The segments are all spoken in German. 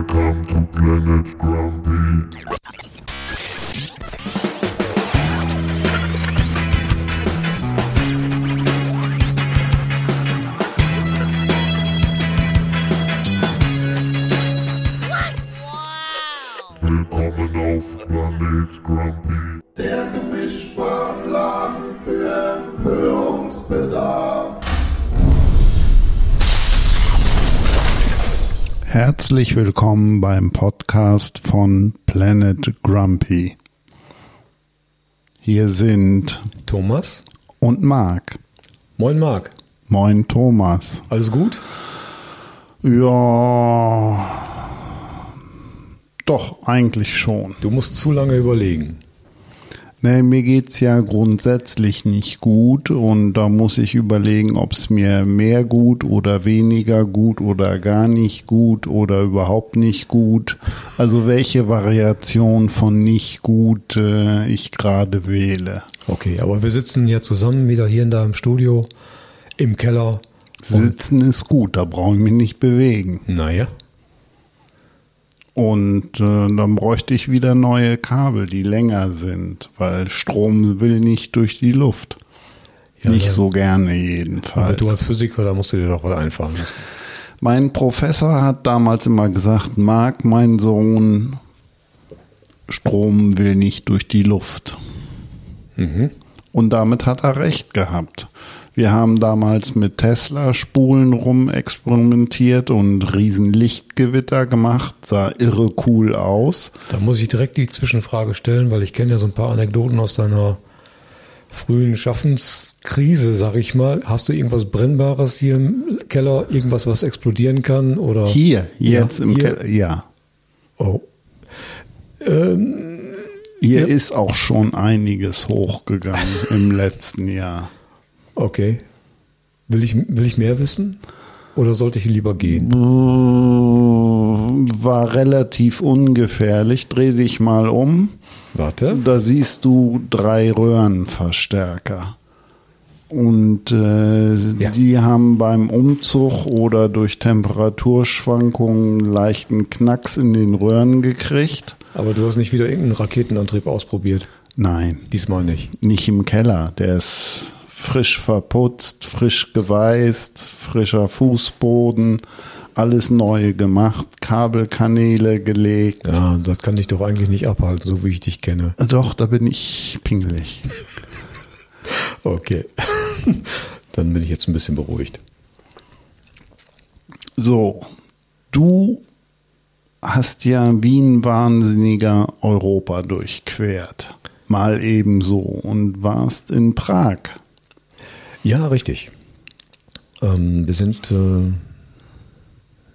Welcome to Planet Grumpy. Herzlich willkommen beim Podcast von Planet Grumpy. Hier sind Thomas. und Marc. Moin Marc. Moin Thomas. Alles gut? Ja, doch, eigentlich schon. Du musst zu lange überlegen. Nee, mir geht's ja grundsätzlich nicht gut und da muss ich überlegen, ob es mir mehr gut oder weniger gut oder gar nicht gut oder überhaupt nicht gut. Also welche Variation von nicht gut äh, ich gerade wähle. Okay, aber wir sitzen ja zusammen wieder hier in deinem Studio im Keller. Sitzen ist gut, da brauche ich mich nicht bewegen. Naja, Und äh, dann bräuchte ich wieder neue Kabel, die länger sind, weil Strom will nicht durch die Luft. Ja, nicht so gerne aber jedenfalls. du als Physiker, da musst du dir doch was einfallen lassen. Mein Professor hat damals immer gesagt, Marc, mein Sohn, Strom will nicht durch die Luft. Mhm. Und damit hat er recht gehabt. Wir haben damals mit Tesla-Spulen rumexperimentiert und riesen Lichtgewitter gemacht, sah irre cool aus. Da muss ich direkt die Zwischenfrage stellen, weil ich kenne ja so ein paar Anekdoten aus deiner frühen Schaffenskrise, sag ich mal. Hast du irgendwas Brennbares hier im Keller? Irgendwas, was explodieren kann? Oder? Hier, jetzt Ja, im hier. Keller, ja. Oh. Hier Ja. ist auch schon einiges hochgegangen im letzten Jahr. Okay. Will ich, will ich mehr wissen? Oder sollte ich lieber gehen? War relativ ungefährlich. Dreh dich mal um. Warte. Da siehst du drei Röhrenverstärker. Und äh, Ja. die haben beim Umzug oder durch Temperaturschwankungen leichten Knacks in den Röhren gekriegt. Aber du hast nicht wieder irgendeinen Raketenantrieb ausprobiert. Nein, Diesmal nicht. nicht im Keller. Der ist frisch verputzt, frisch geweißt, frischer Fußboden, alles neu gemacht, Kabelkanäle gelegt. Ja, das kann dich doch eigentlich nicht abhalten, so wie ich dich kenne. Doch, da bin ich pingelig. Okay. Dann bin ich jetzt ein bisschen beruhigt. So, du hast ja wie ein Wahnsinniger Europa durchquert. Mal ebenso und warst in Prag. Ja, richtig. Ähm, wir sind äh,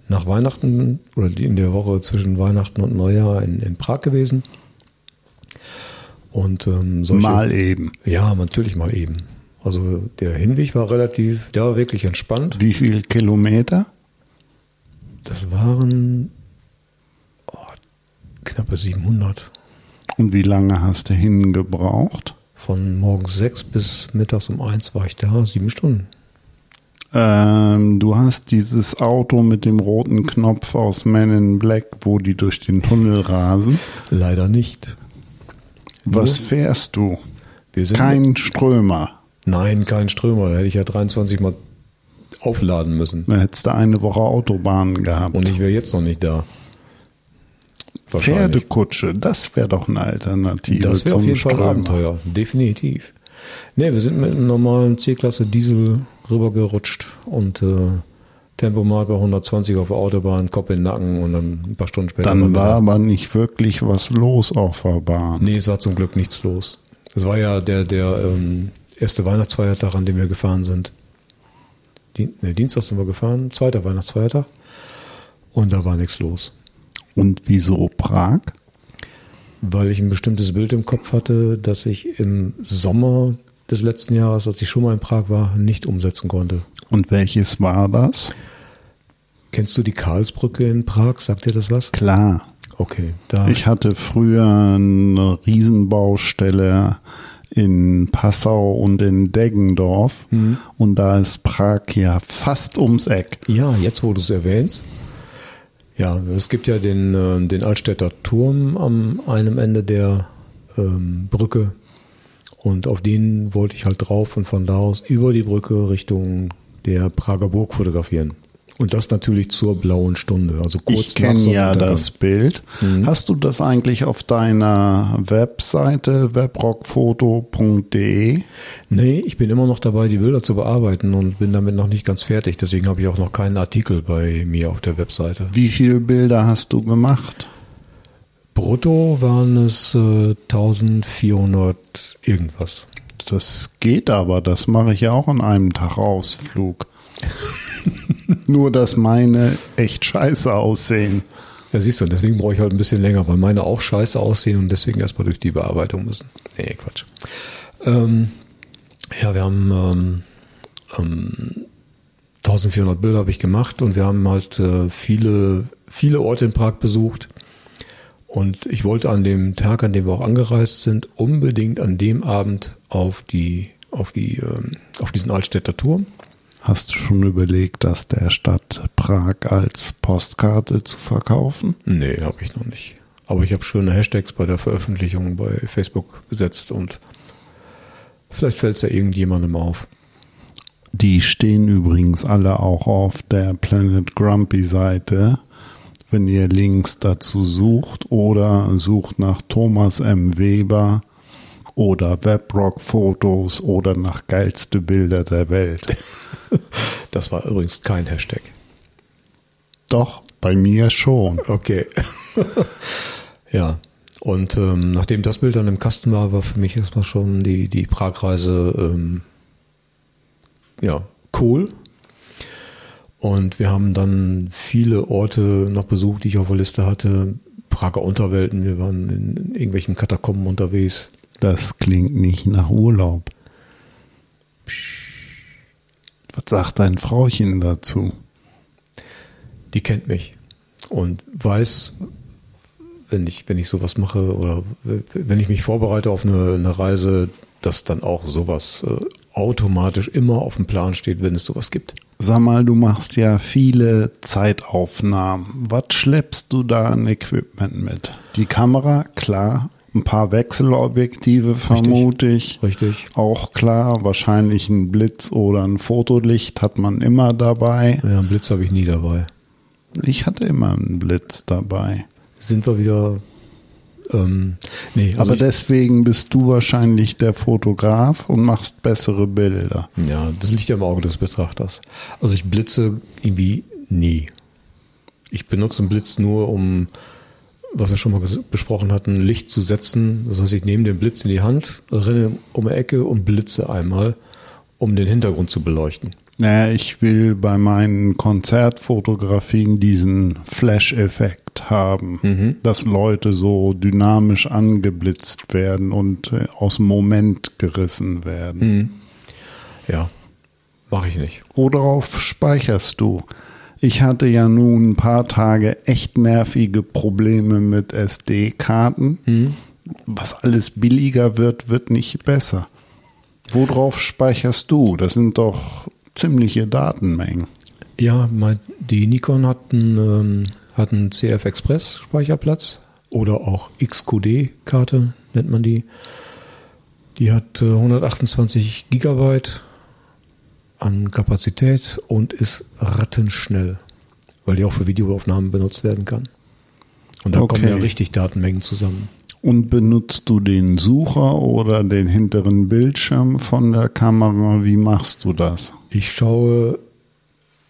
nach Weihnachten oder in der Woche zwischen Weihnachten und Neujahr in, in Prag gewesen. Und ähm, solche, Mal eben. Ja, natürlich mal eben. Also der Hinweg war relativ, der war wirklich entspannt. Wie viel Kilometer? Das waren oh, knappe 700. Und wie lange hast du hingebraucht? Von morgens sechs bis mittags um eins war ich da, sieben Stunden. Ähm, du hast dieses Auto mit dem roten Knopf aus Men in Black, wo die durch den Tunnel rasen. Leider nicht. Was fährst du? Wir sind Kein Strömer. Nein, kein Strömer. Da hätte ich ja 23 Mal aufladen müssen. Da hättest du eine Woche Autobahn gehabt. Und ich wäre jetzt noch nicht da. Pferdekutsche, das wäre doch eine Alternative Das wäre zum auf jeden Fall Strömer. Abenteuer. Definitiv. Ne, wir sind mit einem normalen C-Klasse Diesel rübergerutscht und äh, Tempo mal bei 120 auf der Autobahn, Kopf in den Nacken und dann ein paar Stunden später. Dann war da. aber nicht wirklich was los auf der Bahn. Nee, es war zum Glück nichts los. Es war ja der, der ähm, erste Weihnachtsfeiertag, an dem wir gefahren sind. Dien nee, Dienstag sind wir gefahren, zweiter Weihnachtsfeiertag. Und da war nichts los. Und wieso Prag? Weil ich ein bestimmtes Bild im Kopf hatte, das ich im Sommer des letzten Jahres, als ich schon mal in Prag war, nicht umsetzen konnte. Und welches war das? Kennst du die Karlsbrücke in Prag? Sagt dir das was? Klar. Okay, da. Ich hatte früher eine Riesenbaustelle in Passau und in Deggendorf. Und da ist Prag ja fast ums Eck. ja, jetzt wo du es erwähnst. Ja, es gibt ja den, äh, den Altstädter Turm am einem Ende der ähm, Brücke. Und auf den wollte ich halt drauf und von da aus über die Brücke Richtung der Prager Burg fotografieren. Und das natürlich zur blauen Stunde, also kurz Ich kenne ja das Bild. Hast du das eigentlich auf deiner Webseite webrockfoto.de? Nee, ich bin immer noch dabei, die Bilder zu bearbeiten und bin damit noch nicht ganz fertig. Deswegen habe ich auch noch keinen Artikel bei mir auf der Webseite. Wie viele Bilder hast du gemacht? Brutto waren es äh, 1400 irgendwas. Das geht aber, das mache ich ja auch an einem Tag Ausflug. Nur, dass meine echt scheiße aussehen. Ja, siehst du, deswegen brauche ich halt ein bisschen länger, weil meine auch scheiße aussehen und deswegen erstmal durch die Bearbeitung müssen. Nee, Quatsch. Ähm, ja, wir haben ähm, ähm, 1400 Bilder habe ich gemacht und wir haben halt äh, viele, viele Orte in Prag besucht. Und ich wollte an dem Tag, an dem wir auch angereist sind, unbedingt an dem Abend auf die, auf die, ähm, auf diesen Altstädter Turm. Hast du schon überlegt, das der Stadt Prag als Postkarte zu verkaufen? Nee, habe ich noch nicht. Aber ich habe schöne Hashtags bei der Veröffentlichung bei Facebook gesetzt und vielleicht fällt es ja irgendjemandem auf. Die stehen übrigens alle auch auf der Planet Grumpy Seite. Wenn ihr Links dazu sucht oder sucht nach Thomas M. Weber oder Webrock Fotos oder nach geilste Bilder der Welt. Das war übrigens kein Hashtag. Doch, bei mir schon. Okay. ja. Und ähm, nachdem das Bild dann im Kasten war, war für mich erstmal schon die, die Pragreise ähm, ja, cool. Und wir haben dann viele Orte noch besucht, die ich auf der Liste hatte. Prager Unterwelten, wir waren in irgendwelchen Katakomben unterwegs. Das klingt nicht nach Urlaub. Was sagt dein Frauchen dazu? Die kennt mich und weiß, wenn ich, wenn ich sowas mache oder wenn ich mich vorbereite auf eine, eine Reise, dass dann auch sowas äh, automatisch immer auf dem Plan steht, wenn es sowas gibt. Sag mal, du machst ja viele Zeitaufnahmen. Was schleppst du da an Equipment mit? Die Kamera, klar. Ein paar Wechselobjektive vermute ich. Richtig. Auch klar, wahrscheinlich ein Blitz oder ein Fotolicht hat man immer dabei. Ja, einen Blitz habe ich nie dabei. Ich hatte immer einen Blitz dabei. Sind wir wieder. Ähm, nee, also Aber deswegen bist du wahrscheinlich der Fotograf und machst bessere Bilder. ja, das liegt ja im Auge des Betrachters. Also ich blitze irgendwie nie. Ich benutze einen Blitz nur, um, was wir schon mal besprochen hatten, Licht zu setzen. Das heißt, ich nehme den Blitz in die Hand, renne um die Ecke und blitze einmal, um den Hintergrund zu beleuchten. Naja, ich will bei meinen Konzertfotografien diesen Flash-Effekt haben, dass Leute so dynamisch angeblitzt werden und äh, aus dem Moment gerissen werden. Ja, mache ich nicht. Worauf speicherst du? Ich hatte ja nun ein paar Tage echt nervige Probleme mit SD-Karten. Was alles billiger wird, wird nicht besser. Worauf speicherst du? Das sind doch ziemliche Datenmengen. Ja, die Nikon hat einen, ähm, hat einen CF Express Speicherplatz oder auch XQD-Karte nennt man die. Die hat äh, 128 Gigabyte an Kapazität und ist rattenschnell, weil die auch für Videoaufnahmen benutzt werden kann. Und da kommen Okay. ja richtig Datenmengen zusammen. Und benutzt du den Sucher oder den hinteren Bildschirm von der Kamera? Wie machst du das? Ich schaue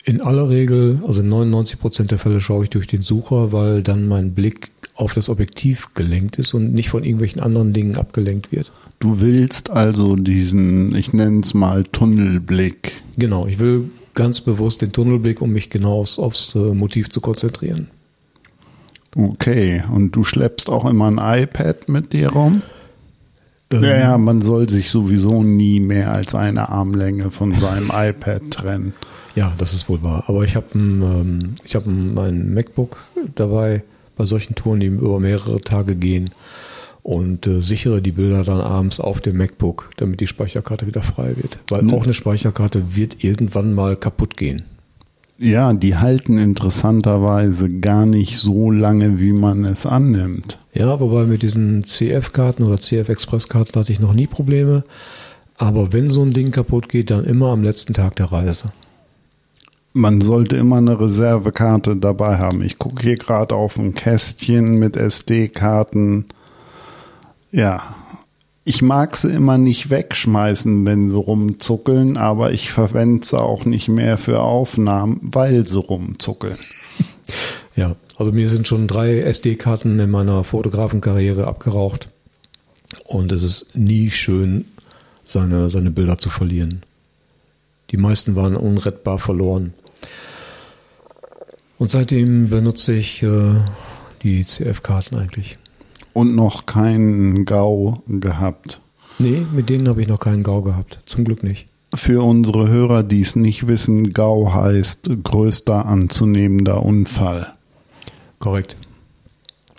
in aller Regel, also in 99 Prozent der Fälle schaue ich durch den Sucher, weil dann mein Blick auf das Objektiv gelenkt ist und nicht von irgendwelchen anderen Dingen abgelenkt wird. Du willst also diesen, ich nenne es mal Tunnelblick. Genau, ich will ganz bewusst den Tunnelblick, um mich genau aufs, aufs äh, Motiv zu konzentrieren. Okay, und du schleppst auch immer ein iPad mit dir rum? Ähm, Ja, ja, man soll sich sowieso nie mehr als eine Armlänge von seinem iPad trennen. Ja, das ist wohl wahr. Aber ich habe ein, ähm, ich habe ein- mein MacBook dabei bei solchen Touren, die über mehrere Tage gehen und äh, sichere die Bilder dann abends auf dem MacBook, damit die Speicherkarte wieder frei wird. Weil Hm. auch eine Speicherkarte wird irgendwann mal kaputt gehen. Ja, die halten interessanterweise gar nicht so lange, wie man es annimmt. Ja, wobei mit diesen CF-Karten oder CF-Express-Karten hatte ich noch nie Probleme. Aber wenn so ein Ding kaputt geht, dann immer am letzten Tag der Reise. Man sollte immer eine Reservekarte dabei haben. Ich gucke hier gerade auf ein Kästchen mit SD-Karten. Ja, ich mag sie immer nicht wegschmeißen, wenn sie rumzuckeln, aber ich verwende sie auch nicht mehr für Aufnahmen, weil sie rumzuckeln. Ja, also mir sind schon drei SD-Karten in meiner Fotografenkarriere abgeraucht. Und es ist nie schön, seine, seine Bilder zu verlieren. Die meisten waren unrettbar verloren. Und seitdem benutze ich äh, die CF-Karten eigentlich. Und noch keinen GAU gehabt. Nee, mit denen habe ich noch keinen GAU gehabt. Zum Glück nicht. Für unsere Hörer, die es nicht wissen, GAU heißt größter anzunehmender Unfall. Korrekt.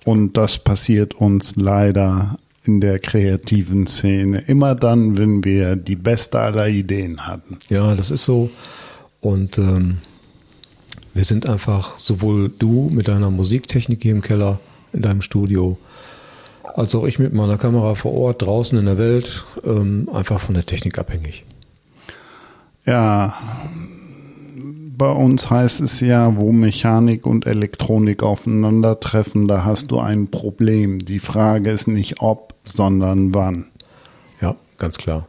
Und das passiert uns leider in der kreativen Szene. Immer dann, wenn wir die beste aller Ideen hatten. Ja, das ist so. Und ähm, wir sind einfach, sowohl du mit deiner Musiktechnik hier im Keller, in deinem Studio, als auch ich mit meiner Kamera vor Ort, draußen in der Welt, ähm, einfach von der Technik abhängig. Ja, bei uns heißt es ja, wo Mechanik und Elektronik aufeinandertreffen, da hast du ein Problem. Die Frage ist nicht ob, sondern wann. Ja, ganz klar.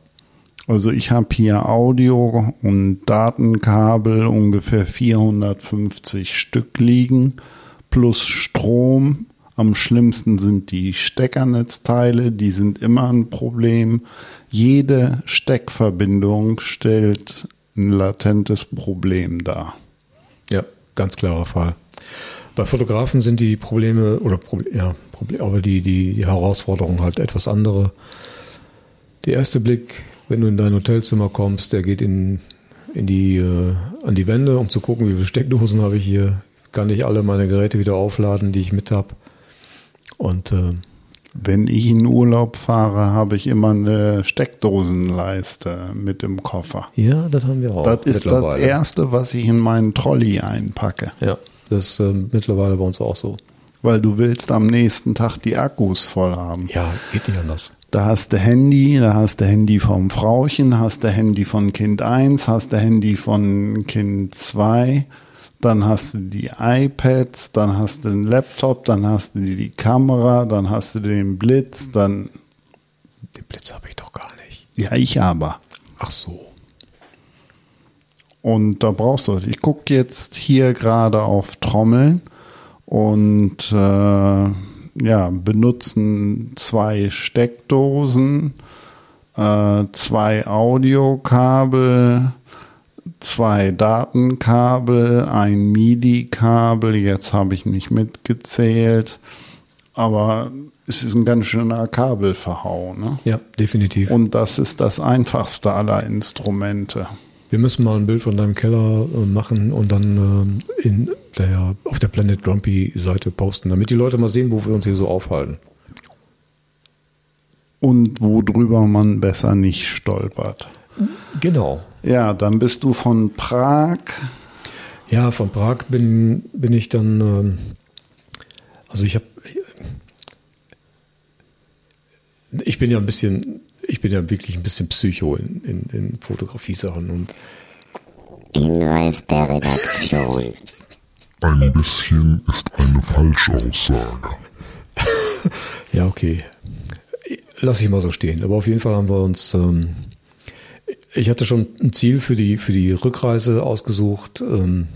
Also ich habe hier Audio und Datenkabel ungefähr 450 Stück liegen, plus Strom. Am schlimmsten sind die Steckernetzteile, die sind immer ein Problem. Jede Steckverbindung stellt ein latentes Problem dar. Ja, ganz klarer Fall. Bei Fotografen sind die Probleme oder ja, Problem, aber die, die, die Herausforderung halt etwas andere. Der erste Blick, wenn du in dein Hotelzimmer kommst, der geht in, in die, äh, an die Wände, um zu gucken, wie viele Steckdosen habe ich hier. Kann ich alle meine Geräte wieder aufladen, die ich mit habe. Und äh, wenn ich in Urlaub fahre, habe ich immer eine Steckdosenleiste mit im Koffer. Ja, das haben wir auch. Das ist das Erste, was ich in meinen Trolley einpacke. Ja, das ist äh, mittlerweile bei uns auch so. Weil du willst am nächsten Tag die Akkus voll haben. Ja, geht nicht anders. Da hast du Handy, da hast du Handy vom Frauchen, hast du Handy von Kind 1, hast du Handy von Kind 2 dann hast du die iPads, dann hast du den Laptop, dann hast du die Kamera, dann hast du den Blitz, dann. Den Blitz habe ich doch gar nicht. Ja, ich aber. Ach so. Und da brauchst du, ich gucke jetzt hier gerade auf Trommeln und äh, ja, benutzen zwei Steckdosen, äh, zwei Audiokabel, zwei Datenkabel, ein MIDI-Kabel, jetzt habe ich nicht mitgezählt, aber es ist ein ganz schöner Kabelverhau. Ne? Ja, definitiv. Und das ist das einfachste aller Instrumente. Wir müssen mal ein Bild von deinem Keller äh, machen und dann äh, in der, auf der Planet Grumpy Seite posten, damit die Leute mal sehen, wo wir uns hier so aufhalten. Und worüber man besser nicht stolpert. Genau. Ja, dann bist du von Prag. Ja, von Prag bin, bin ich dann, ähm, also ich habe, ich bin ja ein bisschen, ich bin ja wirklich ein bisschen Psycho in, in, in Fotografie-Sachen und Hinweis der Redaktion. Ein bisschen ist eine Falschaussage. ja, okay. Lass ich mal so stehen. Aber auf jeden Fall haben wir uns ähm, ich hatte schon ein Ziel für die, für die Rückreise ausgesucht ähm,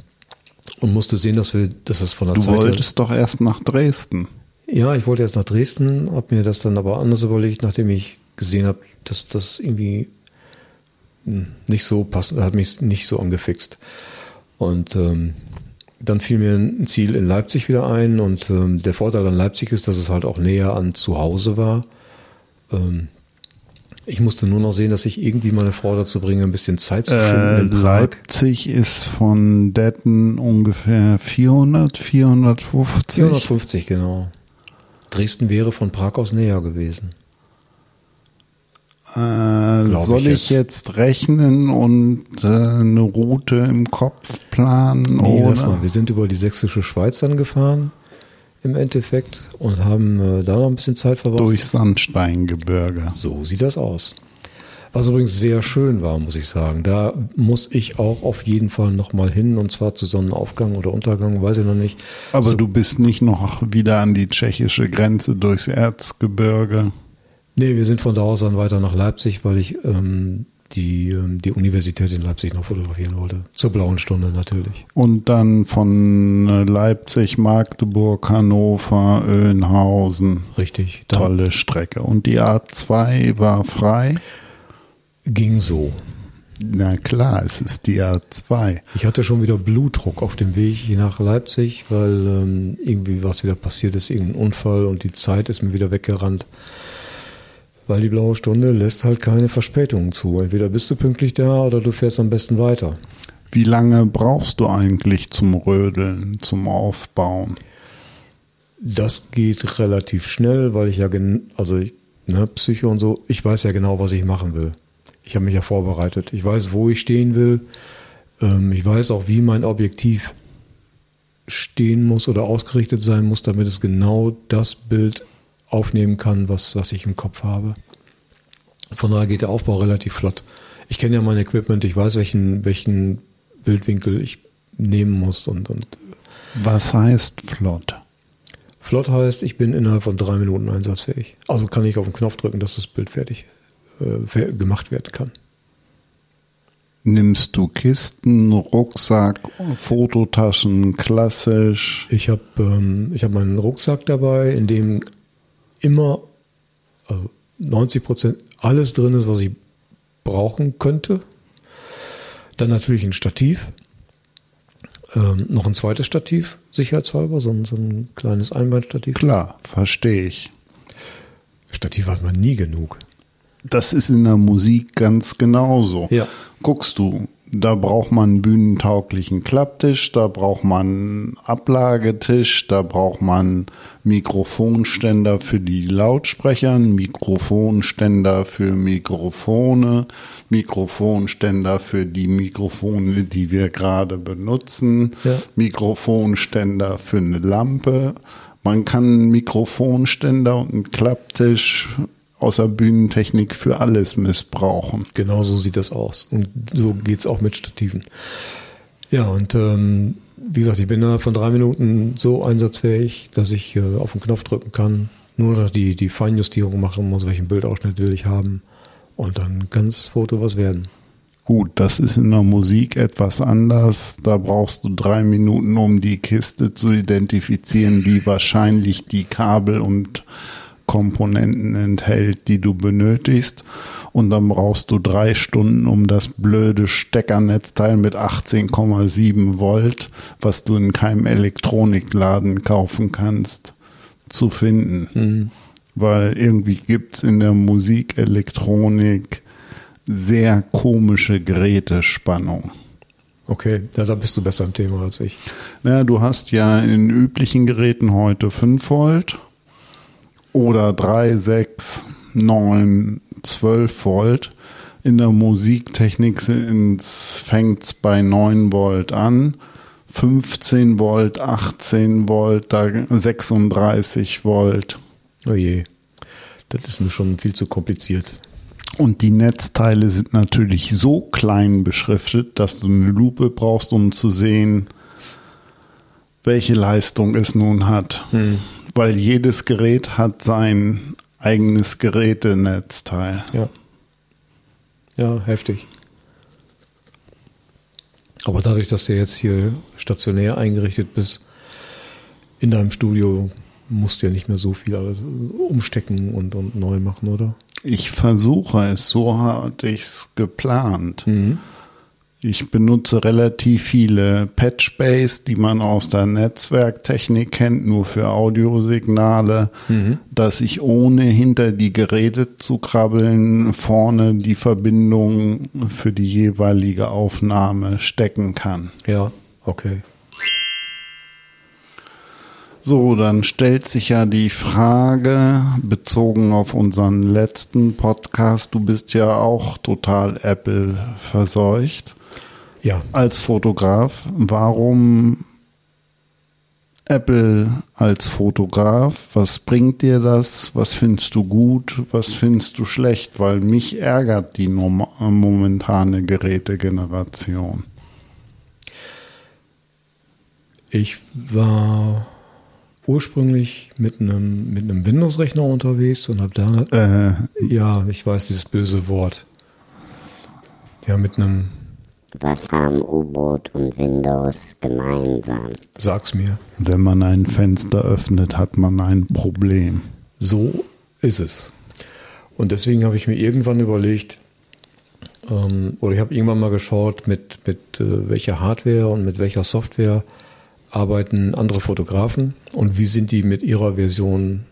und musste sehen, dass wir, dass das von der du Zeit. Du wolltest doch erst nach Dresden. Ja, ich wollte erst nach Dresden, habe mir das dann aber anders überlegt, nachdem ich gesehen habe, dass das irgendwie hm, nicht so passt, hat mich nicht so angefixt. Und ähm, dann fiel mir ein Ziel in Leipzig wieder ein und ähm, der Vorteil an Leipzig ist, dass es halt auch näher an zu Hause war. Ähm, ich musste nur noch sehen, dass ich irgendwie meine Frau dazu bringe, ein bisschen Zeit zu schinden. Äh, Leipzig ist von Detten ungefähr 400, 450. 450, genau. Dresden wäre von Prag aus näher gewesen. Äh, soll ich jetzt. jetzt, rechnen und äh, eine Route im Kopf planen? Nee, lass mal. Wir sind über die sächsische Schweiz dann gefahren im Endeffekt und haben äh, da noch ein bisschen Zeit verbracht. Durch Sandsteingebirge. So sieht das aus. Was übrigens sehr schön war, muss ich sagen. Da muss ich auch auf jeden Fall nochmal hin und zwar zu Sonnenaufgang oder Untergang, weiß ich noch nicht. Aber du bist nicht noch wieder an die tschechische Grenze durchs Erzgebirge. Nee, wir sind von da aus dann weiter nach Leipzig, weil ich ähm, die, ähm, die Universität in Leipzig noch fotografieren wollte. Zur blauen Stunde natürlich. Und dann von äh, Leipzig, Magdeburg, Hannover, Öhnhausen. Richtig. Tolle Strecke. Und die A2 war frei? ging so. Na klar, es ist die A2. Ich hatte schon wieder Blutdruck auf dem Weg hier nach Leipzig, weil ähm, irgendwie was wieder passiert ist, irgendein Unfall und die Zeit ist mir wieder weggerannt. Weil die blaue Stunde lässt halt keine Verspätungen zu. Entweder bist du pünktlich da oder du fährst am besten weiter. Wie lange brauchst du eigentlich zum Rödeln, zum Aufbauen? Das geht relativ schnell, weil ich ja, also ich, ne, Psycho und so, ich weiß ja genau, was ich machen will. Ich habe mich ja vorbereitet. Ich weiß, wo ich stehen will. Ähm, ich weiß auch, wie mein Objektiv stehen muss oder ausgerichtet sein muss, damit es genau das Bild aufnehmen kann, was, was ich im Kopf habe. Von daher geht der Aufbau relativ flott. Ich kenne ja mein Equipment, ich weiß, welchen, welchen Bildwinkel ich nehmen muss und, und Was heißt flott? Flott heißt, ich bin innerhalb von drei Minuten einsatzfähig. Also kann ich auf den Knopf drücken, dass das Bild fertig äh, gemacht werden kann. Nimmst du Kisten, Rucksack, Fototaschen, klassisch? Ich habe ähm, ich hab meinen Rucksack dabei, in dem immer also 90 Prozent alles drin ist, was ich brauchen könnte. Dann natürlich ein Stativ. Ähm, noch ein zweites Stativ, sicherheitshalber, so ein, so ein kleines Einbeinstativ. Klar, verstehe ich. Stativ hat man nie genug. Das ist in der Musik ganz genauso. Ja. Guckst du, da braucht man einen bühnentauglichen Klapptisch, da braucht man einen Ablagetisch, da braucht man Mikrofonständer für die Lautsprecher, Mikrofonständer für Mikrofone, Mikrofonständer für die Mikrofone, die wir gerade benutzen, Ja. Mikrofonständer für eine Lampe. Man kann einen Mikrofonständer und einen Klapptisch außer Bühnentechnik für alles missbrauchen. Genau so sieht das aus. Und so geht's auch mit Stativen. Ja, und ähm, wie gesagt, ich bin innerhalb von drei Minuten so einsatzfähig, dass ich äh, auf den Knopf drücken kann, nur noch die, die Feinjustierung machen muss, welchen Bildausschnitt will ich haben. Und dann kann das Foto was werden. Gut, das ist in der Musik etwas anders. Da brauchst du drei Minuten, um die Kiste zu identifizieren, die wahrscheinlich die Kabel und Komponenten enthält, die du benötigst. Und dann brauchst du drei Stunden, um das blöde Steckernetzteil mit 18,7 Volt, was du in keinem Elektronikladen kaufen kannst, zu finden. Weil irgendwie gibt's in der Musikelektronik sehr komische Gerätespannung. Okay, ja, da bist du besser im Thema als ich. Na, du hast ja in üblichen Geräten heute 5 Volt oder 3, 6, 9, 12 Volt. In der Musiktechnik fängt es bei 9 Volt an. 15 Volt, 18 Volt, da 36 Volt. Oh je, das ist mir schon viel zu kompliziert. Und die Netzteile sind natürlich so klein beschriftet, dass du eine Lupe brauchst, um zu sehen, welche Leistung es nun hat. Weil jedes Gerät hat sein eigenes Gerätenetzteil. Ja. Ja, heftig. Aber dadurch, dass du jetzt hier stationär eingerichtet bist, in deinem Studio, musst du ja nicht mehr so viel alles umstecken und, und neu machen, oder? Ich versuche es, so hatte ich es geplant. Ich benutze relativ viele Patchbase, die man aus der Netzwerktechnik kennt, nur für Audiosignale, dass ich ohne hinter die Geräte zu krabbeln vorne die Verbindung für die jeweilige Aufnahme stecken kann. Ja, okay. So, dann stellt sich ja die Frage, bezogen auf unseren letzten Podcast, du bist ja auch total Apple verseucht Ja, als Fotograf. Warum Apple als Fotograf? Was bringt dir das? Was findest du gut? Was findest du schlecht? Weil mich ärgert die momentane Gerätegeneration. ich war ursprünglich mit einem, mit einem Windows-Rechner unterwegs und habe da, Äh, ja, ich weiß dieses böse Wort. Ja, mit einem, Was haben U-Boot und Windows gemeinsam? sag's mir, wenn man ein Fenster öffnet, hat man ein Problem. So ist es. Und deswegen habe ich mir irgendwann überlegt, ähm, oder ich habe irgendwann mal geschaut, mit, mit äh, welcher Hardware und mit welcher Software arbeiten andere Fotografen und wie sind die mit ihrer Version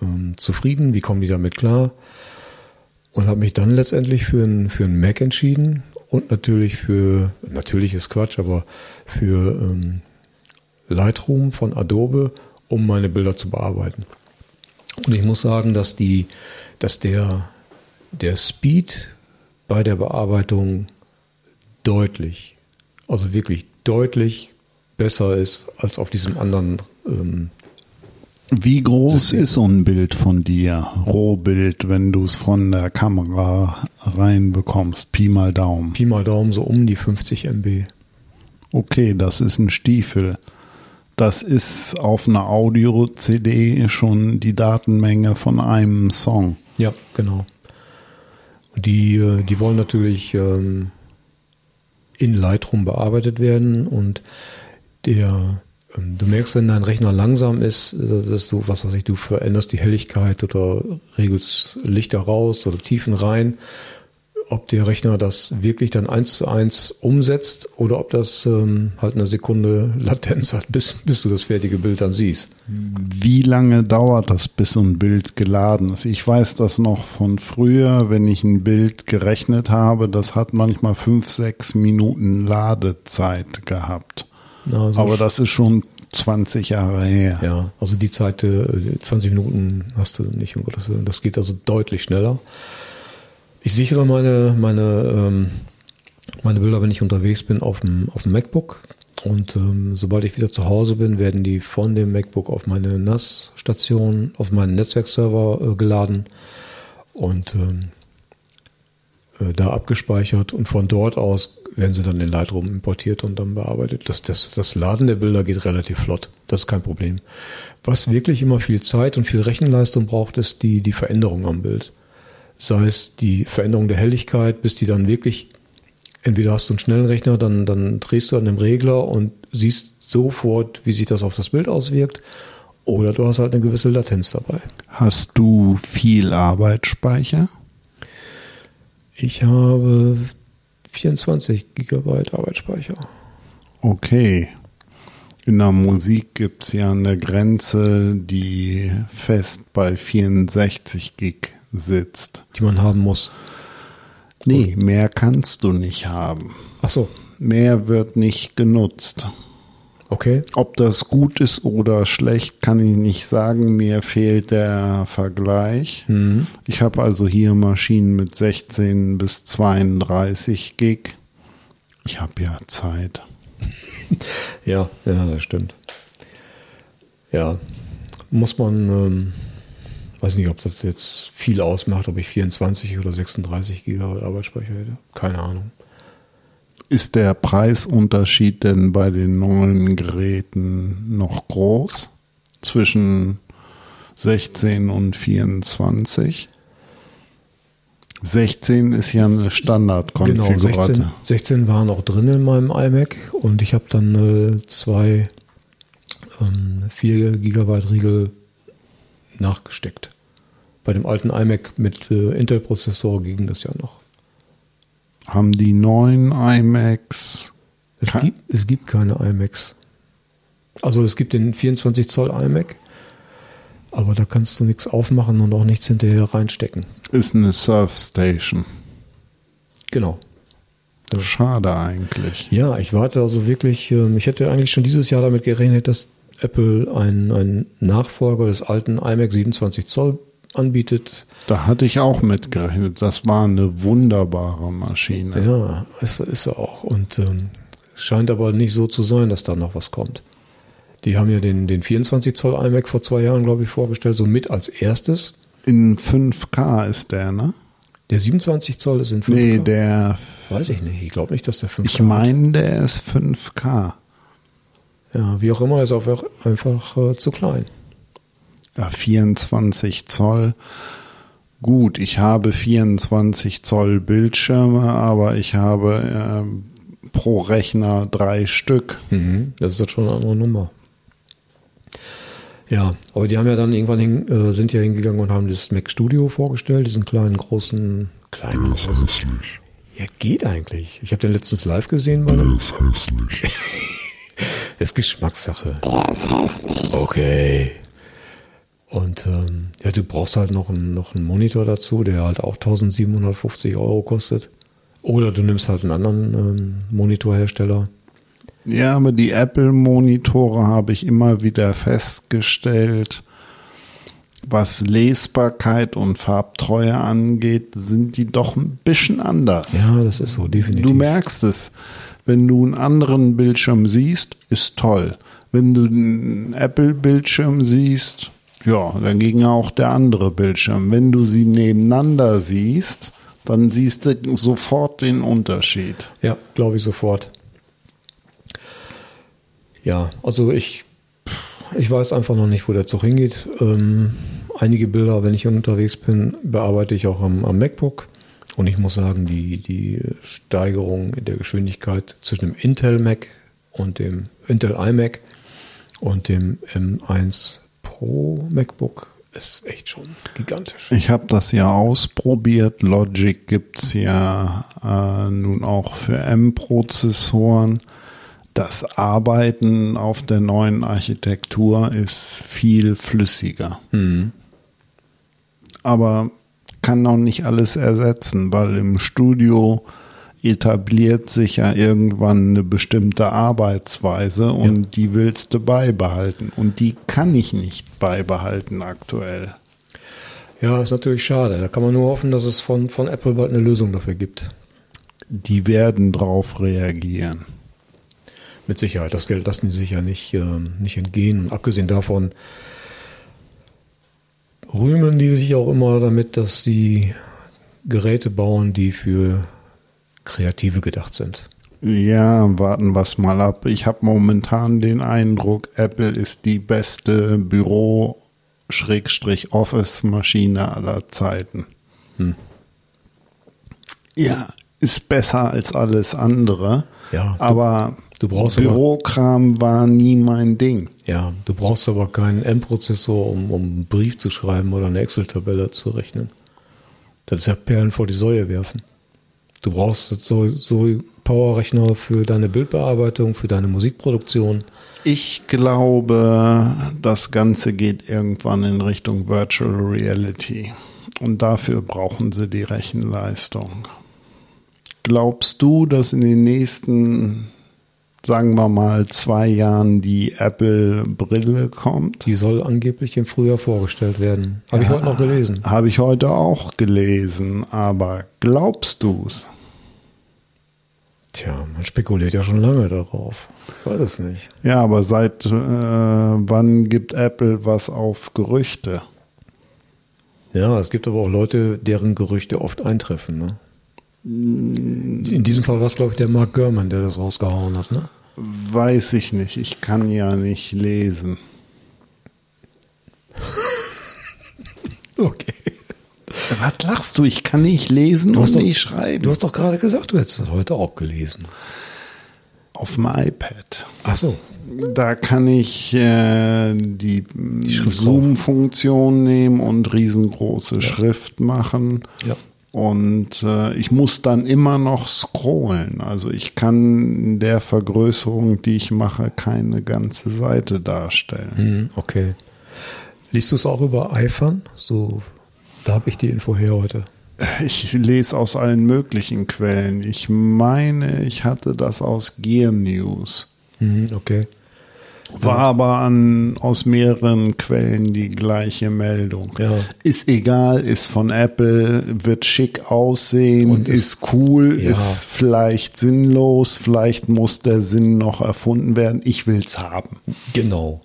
ähm, zufrieden, wie kommen die damit klar. Und habe mich dann letztendlich für einen für Mac entschieden und natürlich für, natürlich ist Quatsch, aber für ähm, Lightroom von Adobe, um meine Bilder zu bearbeiten. Und ich muss sagen, dass die, dass der, der Speed bei der Bearbeitung deutlich, also wirklich deutlich besser ist als auf diesem anderen. Ähm, Wie groß System. ist so ein Bild von dir? Rohbild, wenn du es von der Kamera reinbekommst. Pi mal Daumen. Pi mal Daumen so um die 50 MB. Okay, das ist ein Stiefel. Das ist auf einer Audio-CD schon die Datenmenge von einem Song. Ja, genau. Die, äh, die wollen natürlich ähm, in Lightroom bearbeitet werden und der, ähm, du merkst, wenn dein Rechner langsam ist, dass du, was weiß ich, du veränderst die Helligkeit oder regelst Lichter raus oder Tiefen rein, ob der Rechner das wirklich dann eins zu eins umsetzt oder ob das ähm, halt eine Sekunde Latenz hat, bis, bis du das fertige Bild dann siehst. Wie lange dauert das, bis ein Bild geladen ist? Ich weiß das noch von früher, wenn ich ein Bild gerechnet habe, das hat manchmal fünf, sechs Minuten Ladezeit gehabt. Also Aber das ist schon 20 Jahre her. Ja, also die Zeit, äh, 20 Minuten hast du nicht, um Gottes Willen. Das geht also deutlich schneller. Ich sichere meine, meine, ähm, meine Bilder, wenn ich unterwegs bin, auf dem, auf dem MacBook. Und ähm, sobald ich wieder zu Hause bin, werden die von dem MacBook auf meine NAS-Station, auf meinen Netzwerkserver äh, geladen und ähm, äh, da abgespeichert. Und von dort aus werden sie dann in Lightroom importiert und dann bearbeitet. Das, das, das Laden der Bilder geht relativ flott. Das ist kein Problem. Was wirklich immer viel Zeit und viel Rechenleistung braucht, ist die, die Veränderung am Bild. Sei es die Veränderung der Helligkeit, bis die dann wirklich, entweder hast du einen schnellen Rechner, dann, dann drehst du an dem Regler und siehst sofort, wie sich das auf das Bild auswirkt. Oder du hast halt eine gewisse Latenz dabei. Hast du viel Arbeitsspeicher? Ich habe 24 Gigabyte Arbeitsspeicher. Okay. In der Musik gibt es ja eine Grenze, die fest bei 64 Gig sitzt. die man haben muss. Nee, mehr kannst du nicht haben. Ach so, Mehr wird nicht genutzt. Okay. Ob das gut ist oder schlecht, kann ich nicht sagen. Mir fehlt der Vergleich. Ich habe also hier Maschinen mit 16 bis 32 Gig. Ich habe ja Zeit. Ja, ja, das stimmt. Ja, muss man, ähm, weiß nicht, ob das jetzt viel ausmacht, ob ich 24 oder 36 Gigabyte Arbeitsspeicher hätte. Keine Ahnung. Ist der Preisunterschied denn bei den neuen Geräten noch groß? Zwischen 16 und 24? 16 ist ja eine Genau, Standardkonfiguration. 16, 16 waren auch drin in meinem iMac und ich habe dann äh, zwei ähm, 4 Gigabyte Riegel nachgesteckt. Bei dem alten iMac mit äh, Intel-Prozessor ging das ja noch. Haben die neuen iMacs Es, Ka- gibt, es gibt keine iMacs. Also es gibt den 24 Zoll iMac, aber da kannst du nichts aufmachen und auch nichts hinterher reinstecken. ist eine Surfstation. Genau. Schade eigentlich. Ja, ich warte also wirklich, ähm, ich hätte eigentlich schon dieses Jahr damit gerechnet, dass Apple einen, einen Nachfolger des alten iMac 27 Zoll anbietet. Da hatte ich auch mitgerechnet. Das war eine wunderbare Maschine. Ja, ist, ist er auch. Und ähm, scheint aber nicht so zu sein, dass da noch was kommt. Die haben ja den, den 24 Zoll iMac vor zwei Jahren, glaube ich, vorgestellt, so mit als erstes. In 5K ist der, ne? Der 27 Zoll ist in 5K. Nee, der, Weiß ich nicht. Ich glaube nicht, dass der 5K ich meine, der ist 5K. Ja, wie auch immer, ist auch einfach äh, zu klein. Ja, 24 Zoll. Gut, ich habe 24 Zoll Bildschirme, aber ich habe ähm, pro Rechner drei Stück. Mhm, das ist jetzt schon eine andere Nummer. Ja, aber die haben ja dann irgendwann hin, äh, sind ja hingegangen und haben das Mac Studio vorgestellt, diesen kleinen großen, kleinen ist großen. hässlich. Ja, geht eigentlich. Ich habe den letztens live gesehen bei Der einem. ist hässlich. Ist Geschmackssache. Der ist hässlich. Okay. Und ähm, ja, du brauchst halt noch einen, noch einen Monitor dazu, der halt auch 1750 Euro kostet. Oder du nimmst halt einen anderen ähm, Monitorhersteller. Ja, aber die Apple-Monitore habe ich immer wieder festgestellt, was Lesbarkeit und Farbtreue angeht, sind die doch ein bisschen anders. Ja, das ist so, definitiv. Du merkst es. Wenn du einen anderen Bildschirm siehst, ist toll. Wenn du einen Apple-Bildschirm siehst, ja, dann ging auch der andere Bildschirm. Wenn du sie nebeneinander siehst, dann siehst du sofort den Unterschied. Ja, glaube ich sofort. Ja, also ich, ich weiß einfach noch nicht, wo der Zug hingeht. Ähm, einige Bilder, wenn ich unterwegs bin, bearbeite ich auch am, am MacBook. Und ich muss sagen, die, die Steigerung der Geschwindigkeit zwischen dem Intel Mac und dem Intel iMac und dem M1 Pro MacBook ist echt schon gigantisch. Ich habe das ja ausprobiert. Logic gibt's ja äh, nun auch für M-Prozessoren. Das Arbeiten auf der neuen Architektur ist viel flüssiger. Aber kann noch nicht alles ersetzen, weil im Studio etabliert sich ja irgendwann eine bestimmte Arbeitsweise und die willst du beibehalten. Und die kann ich nicht beibehalten aktuell. Ja, ist natürlich schade. Da kann man nur hoffen, dass es von, von Apple bald eine Lösung dafür gibt. Die werden drauf reagieren. Mit Sicherheit. Das Geld lassen die sich ja nicht, ähm, nicht entgehen. Und abgesehen davon rühmen die sich auch immer damit, dass sie Geräte bauen, die für Kreative gedacht sind. Ja, warten wir es mal ab. Ich habe momentan den Eindruck, Apple ist die beste Büro-Office-Maschine aller Zeiten. Ja, ist besser als alles andere. Ja, du- aber du aber- Bürokram war nie mein Ding. Ja, du brauchst aber keinen M-Prozessor, um, um einen Brief zu schreiben oder eine Excel-Tabelle zu rechnen. Das ist ja Perlen vor die Säue werfen. Du brauchst so, so Powerrechner für deine Bildbearbeitung, für deine Musikproduktion. Ich glaube, das Ganze geht irgendwann in Richtung Virtual Reality. Und dafür brauchen sie die Rechenleistung. Glaubst du, dass in den nächsten, sagen wir mal, zwei Jahren die Apple-Brille kommt? Die soll angeblich im Frühjahr vorgestellt werden. Habe ich heute noch gelesen. Habe ich heute auch gelesen, aber glaubst du's? Tja, man spekuliert ja schon lange darauf. Ich weiß es nicht. Ja, aber seit äh, wann gibt Apple was auf Gerüchte? Ja, es gibt aber auch Leute, deren Gerüchte oft eintreffen. Ne? In diesem Fall war es, glaube ich, der Mark Gurman, der das rausgehauen hat. Ne? Weiß ich nicht. Ich kann ja nicht lesen. Okay. Was lachst du? Ich kann nicht lesen Du und doch, nicht schreiben. du hast doch gerade gesagt, du hättest das heute auch gelesen. Auf dem iPad. Ach so. Da kann ich äh, die, Schrift Zoom-Funktion nehmen und riesengroße Schrift machen. Ja. Und äh, ich muss dann immer noch scrollen. Also ich kann in der Vergrößerung, die ich mache, keine ganze Seite darstellen. Hm, okay. Liest du es auch über iPhone? So, da habe ich die Info her heute. Ich lese aus allen möglichen Quellen. Ich meine, ich hatte das aus Gear News. Hm, okay. War aber an, aus mehreren Quellen die gleiche Meldung. Ja. Ist egal, ist von Apple, wird schick aussehen, Und ist- ist cool, Ja. ist vielleicht sinnlos, vielleicht muss der Sinn noch erfunden werden. Ich will's haben. Genau.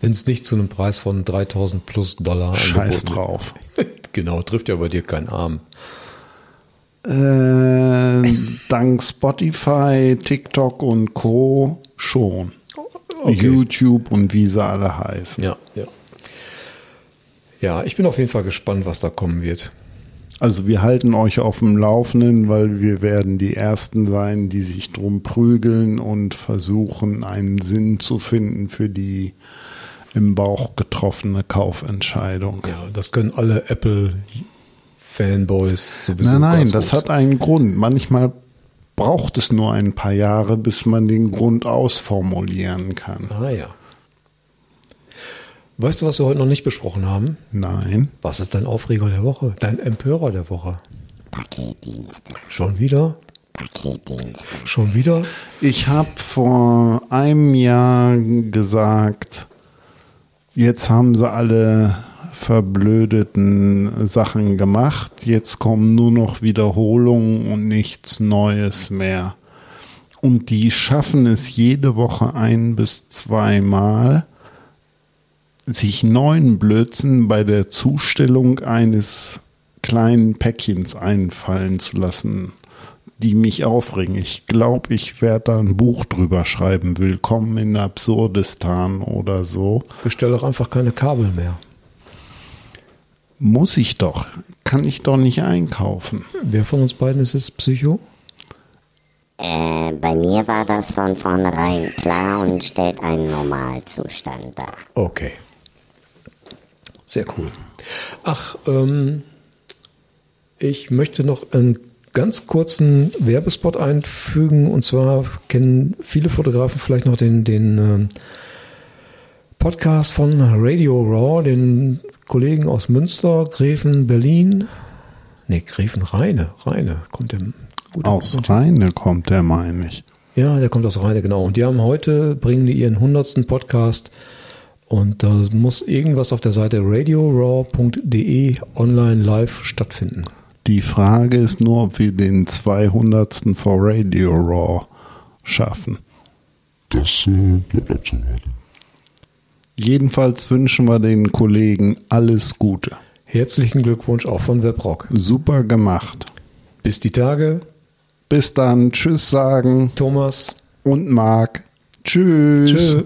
Wenn es nicht zu einem Preis von 3000 plus Dollar Scheiß drauf. genau, trifft ja bei dir keinen Arm. Äh, dank Spotify, TikTok und Co. schon. Okay. YouTube und wie sie alle heißen. Ja, ja. Ja, ich bin auf jeden Fall gespannt, was da kommen wird. Also wir halten euch auf dem Laufenden, weil wir werden die Ersten sein, die sich drum prügeln und versuchen, einen Sinn zu finden für die im Bauch getroffene Kaufentscheidung. Ja, das können alle Apple-Fanboys sowieso. Nein, nein, das gut. hat einen Grund. Manchmal braucht es nur ein paar Jahre, bis man den Grund ausformulieren kann. Ah ja. Weißt du, was wir heute noch nicht besprochen haben? Nein. Was ist dein Aufreger der Woche? Dein Empörer der Woche? Paketdienste, Schon wieder? Paketdienste, Schon wieder? Ich habe vor einem Jahr gesagt, jetzt haben sie alle verblödeten Sachen gemacht, jetzt kommen nur noch Wiederholungen und nichts Neues mehr. Und die schaffen es jede Woche ein bis zweimal, sich neuen Blödsinn bei der Zustellung eines kleinen Päckchens einfallen zu lassen, die mich aufregen. Ich glaube, ich werde da ein Buch drüber schreiben. Willkommen in Absurdistan oder so. Bestell doch einfach keine Kabel mehr. Muss ich doch. Kann ich doch nicht einkaufen. Wer von uns beiden ist jetzt Psycho? Äh, bei mir war das von vornherein klar und stellt einen Normalzustand dar. Okay. Sehr cool. Ach, ähm, ich möchte noch einen ganz kurzen Werbespot einfügen. Und zwar kennen viele Fotografen vielleicht noch den, den ähm, Podcast von Radio Raw, den Kollegen aus Münster, Gräfen, Berlin. Nee, Gräfen, Rheine. Rheine kommt der. Gut, Aus Rheine kommt der, meine ich. ja, der kommt aus Rheine, genau. Und die haben heute, bringen die ihren hundertsten Podcast und da muss irgendwas auf der Seite radioraw.de online live stattfinden. Die Frage ist nur, ob wir den 200. vor Radio Raw schaffen. Das äh, bleibt abzuwarten. Jedenfalls wünschen wir den Kollegen alles Gute. Herzlichen Glückwunsch auch von Webrock. Super gemacht. Bis die Tage, Bis dann. Tschüss sagen Thomas. und Marc. Tschüss. Tschö.